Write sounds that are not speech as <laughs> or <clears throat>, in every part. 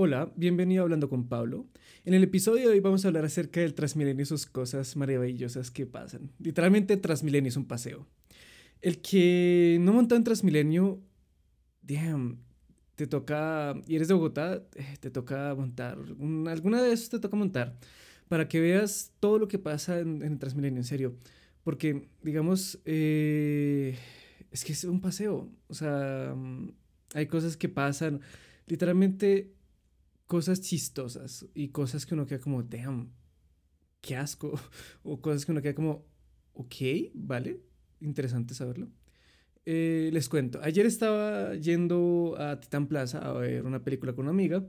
Hola, bienvenido a Hablando con Pablo. En el episodio de hoy vamos a hablar acerca del Transmilenio y sus cosas maravillosas que pasan. Literalmente Transmilenio es un paseo. El que no monta en Transmilenio, damn, te toca, y eres de Bogotá, eh, te toca montar, alguna de esas te toca montar, para que veas todo lo que pasa en, el Transmilenio, en serio. Porque, digamos, eh, es que es un paseo, o sea, hay cosas que pasan, literalmente cosas chistosas y cosas que uno queda como, damn, qué asco, <laughs> o cosas que uno queda como, ok, vale, interesante saberlo. Eh, les cuento, ayer estaba yendo a Titán Plaza a ver una película con una amiga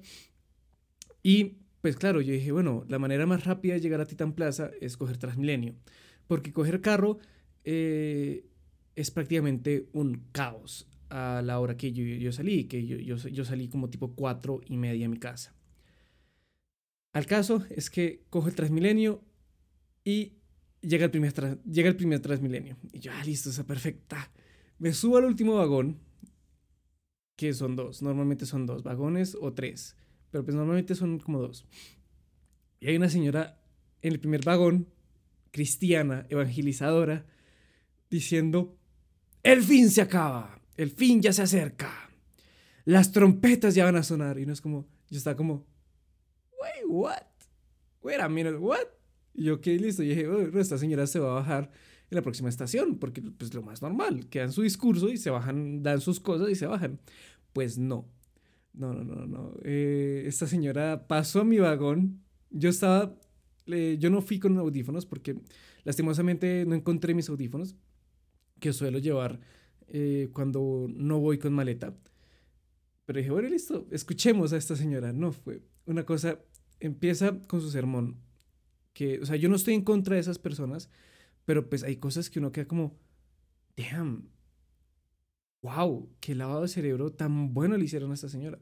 y pues claro, yo dije, bueno, la manera más rápida de llegar a Titán Plaza es coger Transmilenio, porque coger carro eh, es prácticamente un caos a la hora que yo, salí, que yo, salí como tipo cuatro y media a mi casa. Al caso es que cojo el Transmilenio y llega el primer, llega el primer Transmilenio. Y yo, ah, listo, está perfecta. Me subo al último vagón, que son dos, normalmente son dos vagones o tres, pero pues normalmente son como dos. Y hay una señora en el primer vagón, cristiana, evangelizadora, diciendo, el fin se acaba el fin ya se acerca. Las trompetas ya van a sonar. Y no es como, yo estaba como, wait, what? Wait a minute, what? Y yo, ok, listo. Y dije, oh, esta señora se va a bajar en la próxima estación, porque pues lo más normal, que dan su discurso y se bajan, dan sus cosas y se bajan. Pues no. No, no, no, no. Eh, esta señora pasó a mi vagón. Yo estaba, yo no fui con audífonos porque lastimosamente no encontré mis audífonos que suelo llevar eh, cuando no voy con maleta. Pero dije, bueno, listo, escuchemos a esta señora. No, fue una cosa, empieza con su sermón, que, o sea, yo no estoy en contra de esas personas, pero pues hay cosas que uno queda como, damn, wow, qué lavado de cerebro tan bueno le hicieron a esta señora.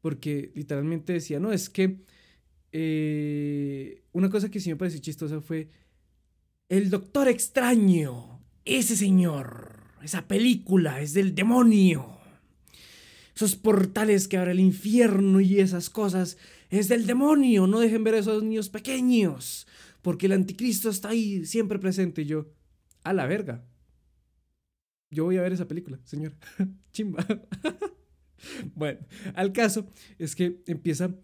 Porque literalmente decía, no, es que eh, una cosa que sí me pareció chistosa fue, el doctor extraño, ese señor esa película es del demonio. Esos portales que abre el infierno y esas cosas es del demonio. No dejen ver a esos niños pequeños. Porque el anticristo está ahí siempre presente. Y yo, a la verga. Yo voy a ver esa película, señor. <laughs> Chimba. <laughs> bueno, al caso es que empieza.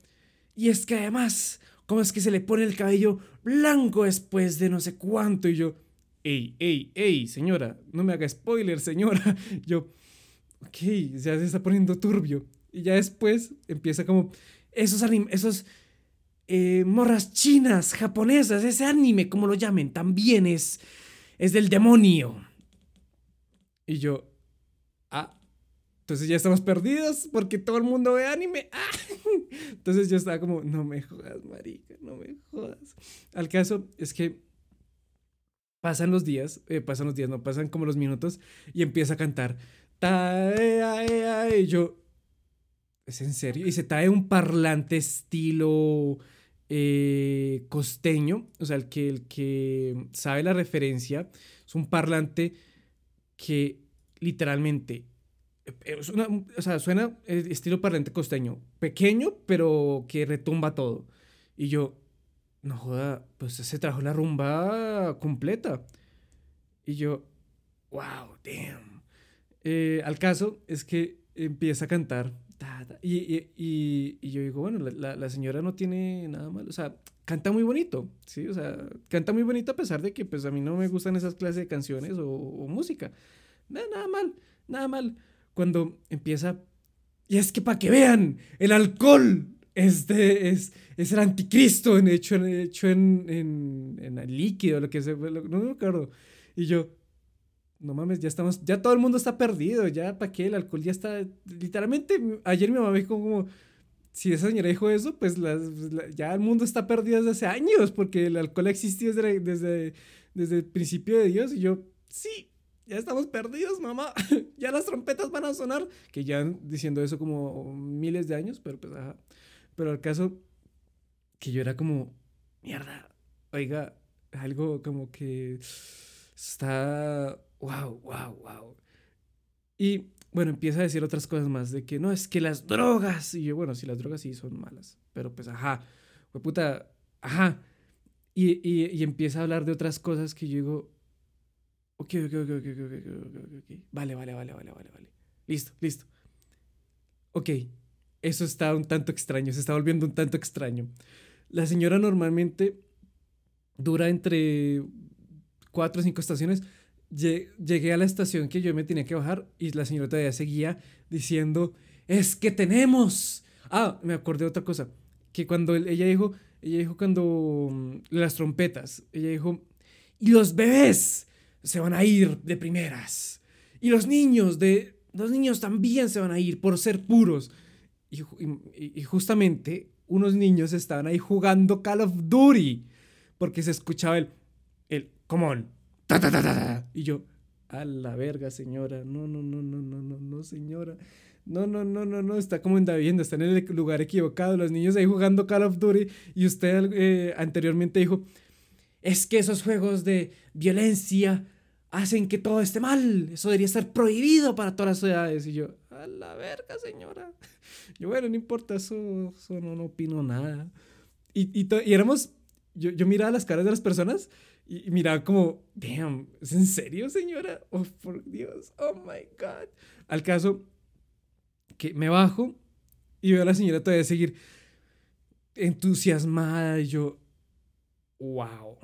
Y es que además, ¿cómo es que se le pone el cabello blanco después de no sé cuánto? Y yo, ey, ey, ey, señora, no me haga spoiler, señora. <laughs> Yo, ok, ya se está poniendo turbio. Y ya después empieza como, esos anime, esos eh, morras chinas, japonesas, ese anime, como lo llamen, también es, es del demonio. Y yo, ah, entonces ya estamos perdidos porque todo el mundo ve anime. <laughs> Ah. Entonces yo estaba como, no me jodas, marica, no me jodas. Al caso es que pasan los días, eh, pasan los días, no pasan como los minutos, y empieza a cantar. Y yo, ¿es en serio? Y se trae un parlante estilo eh, costeño, o sea, el que, el que sabe la referencia, es un parlante que literalmente, eh, o sea, suena estilo parlante costeño, pequeño, pero que retumba todo. Y yo, no joda, pues se trajo la rumba completa. Y yo, wow, damn. Eh, al caso es que empieza a cantar. y, yo digo, bueno, la, señora no tiene nada mal. O sea, canta muy bonito, ¿sí? O sea, canta muy bonito a pesar de que pues a mí no me gustan esas clases de canciones o, música. Nada, nada mal, nada mal. Cuando empieza... Y es que para que vean, el alcohol este es, es el anticristo en, hecho, en, hecho en, en, en el líquido, lo que sea, no me acuerdo. Y yo, no mames, ya estamos, ya todo el mundo está perdido, ya para qué el alcohol ya está, literalmente, ayer mi mamá me dijo como, si esa señora dijo eso, pues las, ya el mundo está perdido desde hace años, porque el alcohol ha existido desde, desde, desde el principio de Dios, y yo, sí, ya estamos perdidos, mamá. <laughs> ya las trompetas van a sonar. Que ya diciendo eso como miles de años, pero pues ajá. Pero el caso que yo era como, mierda, oiga, algo como que está, wow, wow, wow. Y bueno, empieza a decir otras cosas más, de que no, es que las drogas. Y yo, bueno, sí, las drogas sí son malas, pero pues, ajá, pues puta, ajá. Y, y, empieza a hablar de otras cosas que yo digo, ok, ok, ok, ok, ok, ok, ok, ok, vale, vale, vale, vale, vale, vale. Listo, listo. Ok, eso está un tanto extraño, se está volviendo un tanto extraño. La señora normalmente dura entre cuatro o cinco estaciones. Llegué a la estación que yo me tenía que bajar y la señora todavía seguía diciendo, es que tenemos. Ah, me acordé de otra cosa, que cuando ella dijo, ella dijo cuando mm, las trompetas, ella dijo, y los bebés se van a ir de primeras. Y los niños de los niños también se van a ir por ser puros. Y, justamente unos niños estaban ahí jugando Call of Duty porque se escuchaba el, el, come on, ta, ta, ta, ta, y yo, a la verga, señora, no, no, no, no, no, no, no, señora, no, no, no, no, no, está como en vivienda, está en el lugar equivocado, los niños ahí jugando Call of Duty y usted eh, anteriormente dijo, es que esos juegos de violencia hacen que todo esté mal. Eso debería ser prohibido para todas las ciudades. Y yo, a la verga, señora. <laughs> Yo, bueno, no importa, eso, eso no, no opino nada. Y, y, y éramos, yo, yo, miraba las caras de las personas y, miraba como, damn, ¿es en serio, señora? Oh, por Dios, oh my God. Al caso, que me bajo y veo a la señora todavía seguir entusiasmada y yo, wow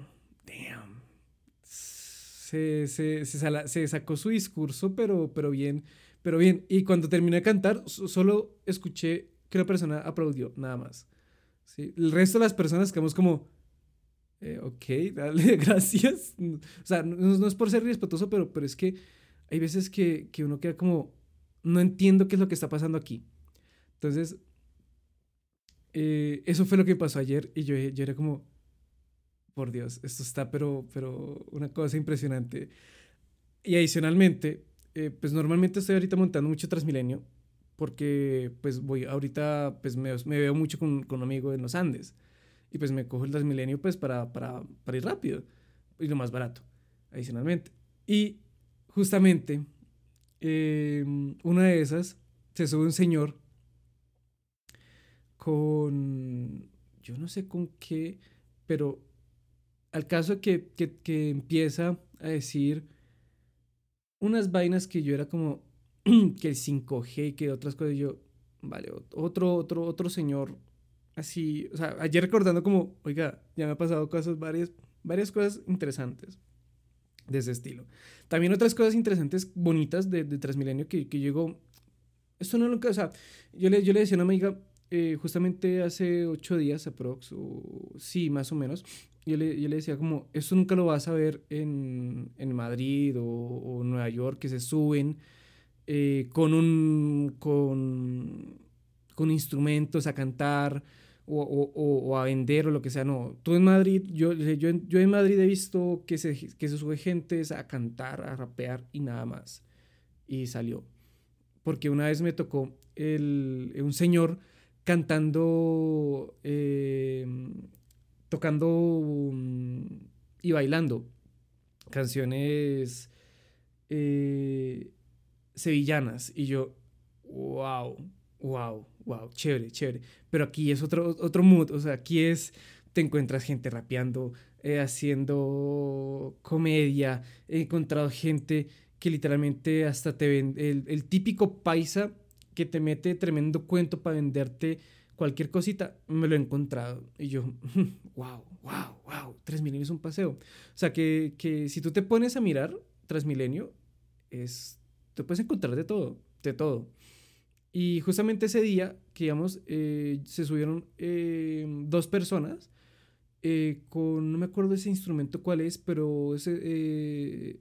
se, se, sacó su discurso, pero, pero bien, pero bien. Y cuando terminé de cantar, solo escuché que la persona aplaudió, nada más. ¿sí? El resto de las personas quedamos como, eh, ok, dale, <laughs> gracias. O sea, no, es por ser respetuoso, pero, pero es que hay veces que, que uno queda como, no entiendo qué es lo que está pasando aquí. Entonces, eh, eso fue lo que pasó ayer y yo, yo era como, por Dios, esto está pero, pero una cosa impresionante. Y adicionalmente, eh, pues normalmente estoy ahorita montando mucho Transmilenio porque pues voy ahorita pues me, veo mucho con, con, un amigo en los Andes y pues me cojo el Transmilenio pues para, para, ir rápido y lo más barato adicionalmente. Y justamente eh, una de esas se sube un señor con, yo no sé con qué, pero al caso que, que, empieza a decir unas vainas que yo era como <clears throat> que el 5G y que otras cosas, yo, vale, otro, otro, otro señor así, o sea, ayer recordando como, oiga, ya me ha pasado cosas, varias, varias cosas interesantes de ese estilo. También otras cosas interesantes, bonitas de, de Transmilenio que, que llegó, esto no lo que, o sea, yo le, yo le decía a una amiga, eh, justamente hace ocho días aprox, o sí, más o menos, yo le, yo le decía como, esto nunca lo vas a ver en, en Madrid o, o, Nueva York, que se suben eh, con, un, con, con instrumentos a cantar o, o, o, a vender o lo que sea. No, tú en Madrid, yo, yo, yo en Madrid he visto que se, que se sube gente a cantar, a rapear y nada más. Y salió. Porque una vez me tocó el, un señor cantando, eh, tocando mm, y bailando canciones eh, sevillanas. Y yo, wow, wow, wow, chévere, chévere. Pero aquí es otro, otro mood, o sea, aquí es, te encuentras gente rapeando, eh, haciendo comedia, he encontrado gente que literalmente hasta te ven, el, el típico paisa que te mete tremendo cuento para venderte cualquier cosita, me lo he encontrado. Y yo, wow, wow, wow, Transmilenio es un paseo. O sea, que, que si tú te pones a mirar Transmilenio, es, te puedes encontrar de todo, de todo. Y justamente ese día, que digamos, eh, se subieron eh, dos personas eh, con, no me acuerdo ese instrumento cuál es, pero ese,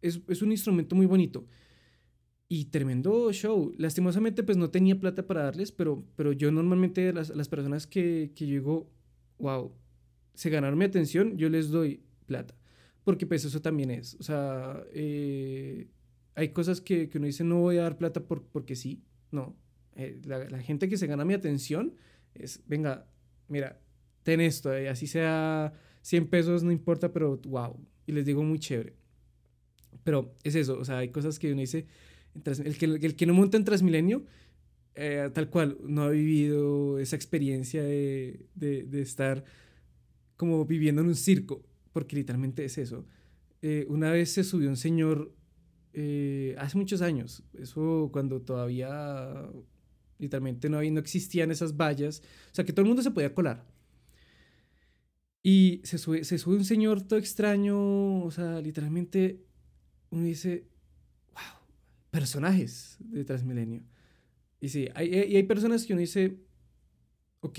es, es un instrumento muy bonito y tremendo show. Lastimosamente, pues no tenía plata para darles, pero, pero yo normalmente las, las personas que, que yo wow, se ganaron mi atención, yo les doy plata. Porque pues eso también es. O sea, eh, hay cosas que, que, uno dice, no voy a dar plata por, porque sí. No. Eh, la, gente que se gana mi atención es, venga, mira, ten esto, eh, así sea 100 pesos, no importa, pero wow. Y les digo muy chévere. Pero es eso, o sea, hay cosas que uno dice, el, que, el que no monta en Transmilenio, eh, tal cual, no ha vivido esa experiencia de, de, estar como viviendo en un circo, porque literalmente es eso. Eh, una vez se subió un señor, eh, hace muchos años, eso cuando todavía literalmente no, no existían esas vallas, o sea que todo el mundo se podía colar. Y se sube, se sube un señor todo extraño, o sea, literalmente uno dice, personajes de Transmilenio. Y sí, hay, hay personas que uno dice, ok,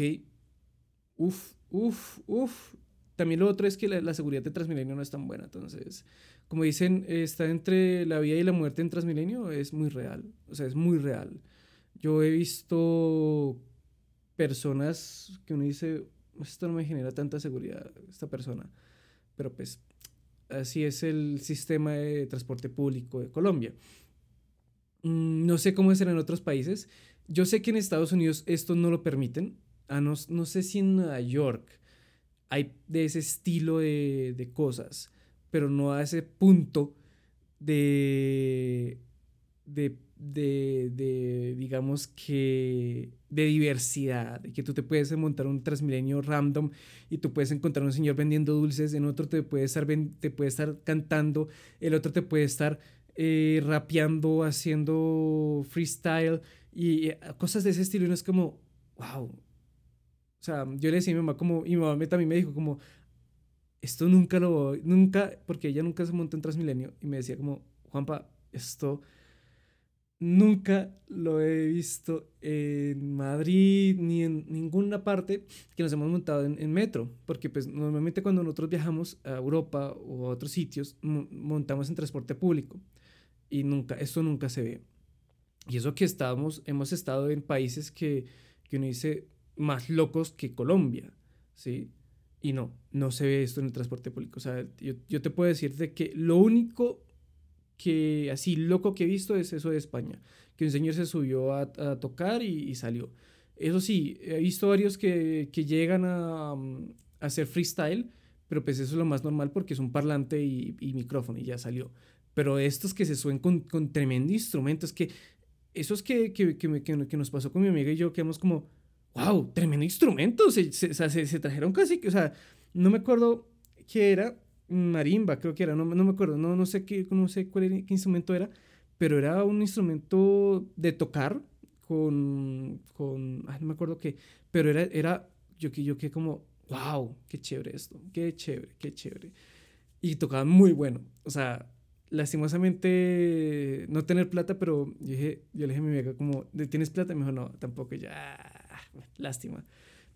uff, uff, uff. También lo otro es que la, seguridad de Transmilenio no es tan buena. Entonces, como dicen, está entre la vida y la muerte en Transmilenio, es muy real. O sea, es muy real. Yo he visto personas que uno dice, esto no me genera tanta seguridad, esta persona. Pero pues así es el sistema de transporte público de Colombia. Mm, no sé cómo es en otros países. Yo sé que en Estados Unidos esto no lo permiten. Ah, no, no sé si en Nueva York hay de ese estilo de, de cosas, pero no a ese punto de, de de, de, digamos que, de diversidad, que tú te puedes montar un Transmilenio random y tú puedes encontrar un señor vendiendo dulces, en otro te puede estar, te puede estar cantando, el otro te puede estar eh, rapeando, haciendo freestyle y cosas de ese estilo y no es como, wow. O sea, yo le decía a mi mamá como, y mi mamá también me dijo como, esto nunca lo, nunca, porque ella nunca se montó en Transmilenio y me decía como, Juanpa, esto Nunca lo he visto en Madrid ni en ninguna parte que nos hemos montado en, metro, porque pues normalmente cuando nosotros viajamos a Europa o a otros sitios montamos en transporte público y nunca, esto nunca se ve. Y eso que estábamos, hemos estado en países que, que uno dice más locos que Colombia, ¿sí? Y no, no se ve esto en el transporte público. O sea, yo, yo te puedo decir de que lo único que así loco que he visto es eso de España, que un señor se subió a, tocar y, salió. Eso sí, he visto varios que, que llegan a, mm, a, hacer freestyle, pero pues eso es lo más normal porque es un parlante y, y micrófono y ya salió. Pero estos que se suben con, con tremendo instrumento, es que eso es que, que, que, que, nos pasó con mi amiga y yo, quedamos como, wow, tremendo instrumento, se, se, se, se trajeron casi, o sea, no me acuerdo qué era, marimba, creo que era, no, no me acuerdo, no, no sé, qué, no sé cuál qué instrumento era, pero era un instrumento de tocar con, con ay, no me acuerdo qué, pero era, era yo yo que como, wow, qué chévere esto, qué chévere, qué chévere. Y tocaba muy bueno, o sea, lastimosamente no tener plata, pero yo, dije, yo le dije a mi amiga como, ¿tienes plata? Y me dijo, no, tampoco, ya, lástima.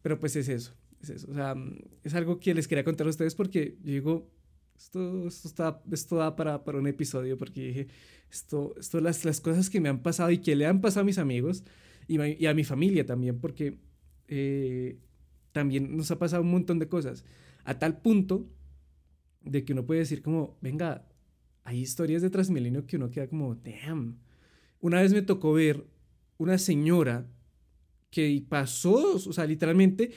Pero pues es eso, es eso. O sea, es algo que les quería contar a ustedes porque yo digo, esto, esto, está, esto da para, para un episodio porque dije, esto, esto las, las cosas que me han pasado y que le han pasado a mis amigos y, a mi familia también, porque eh, también nos ha pasado un montón de cosas, a tal punto de que uno puede decir como, venga, hay historias de Transmilenio que uno queda como, damn. Una vez me tocó ver una señora que pasó, o sea, literalmente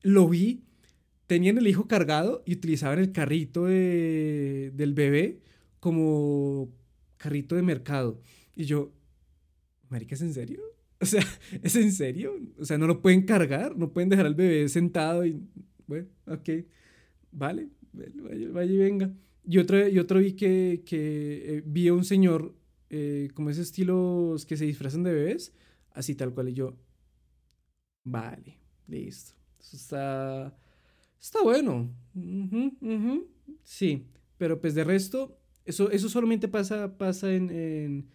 lo vi tenían el hijo cargado y utilizaban el carrito de, del bebé como carrito de mercado. Y yo, marica, ¿es en serio? <laughs> O sea, ¿es en serio? O sea, no lo pueden cargar, no pueden dejar al bebé sentado y, bueno, ok, vale, vaya, y venga. Y otro, y otro vi que, que eh, vi a un señor eh, como ese estilo que se disfrazan de bebés, así tal cual. Y yo, vale, listo. Eso está Está bueno. Sí, pero pues de resto, eso, eso solamente pasa, pasa en,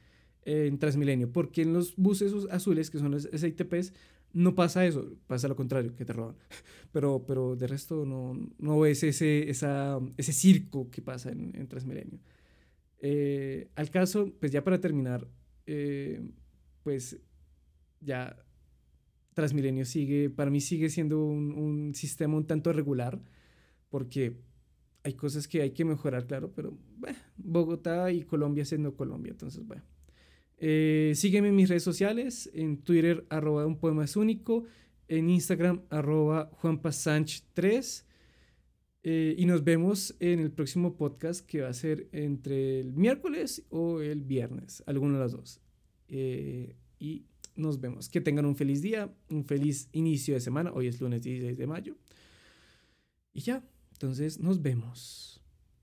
en, Transmilenio, porque en los buses azules, que son los SITPs, no pasa eso, pasa lo contrario, que te roban. <laughs> Pero, pero de resto no, no ves ese, esa, ese circo que pasa en, Transmilenio. Eh, al caso, pues ya para terminar, eh, pues ya Transmilenio sigue, para mí sigue siendo un, sistema un tanto regular, porque hay cosas que hay que mejorar, claro, pero Bogotá y Colombia siendo Colombia, entonces bueno. Eh, sígueme en mis redes sociales, en Twitter arroba un poema es único, en Instagram arroba juanpasanch3 eh, y nos vemos en el próximo podcast que va a ser entre el miércoles o el viernes, alguno de los dos. eh, y nos vemos. Que tengan un feliz día, un feliz inicio de semana. Hoy es lunes 16 de mayo. Y ya, entonces nos vemos.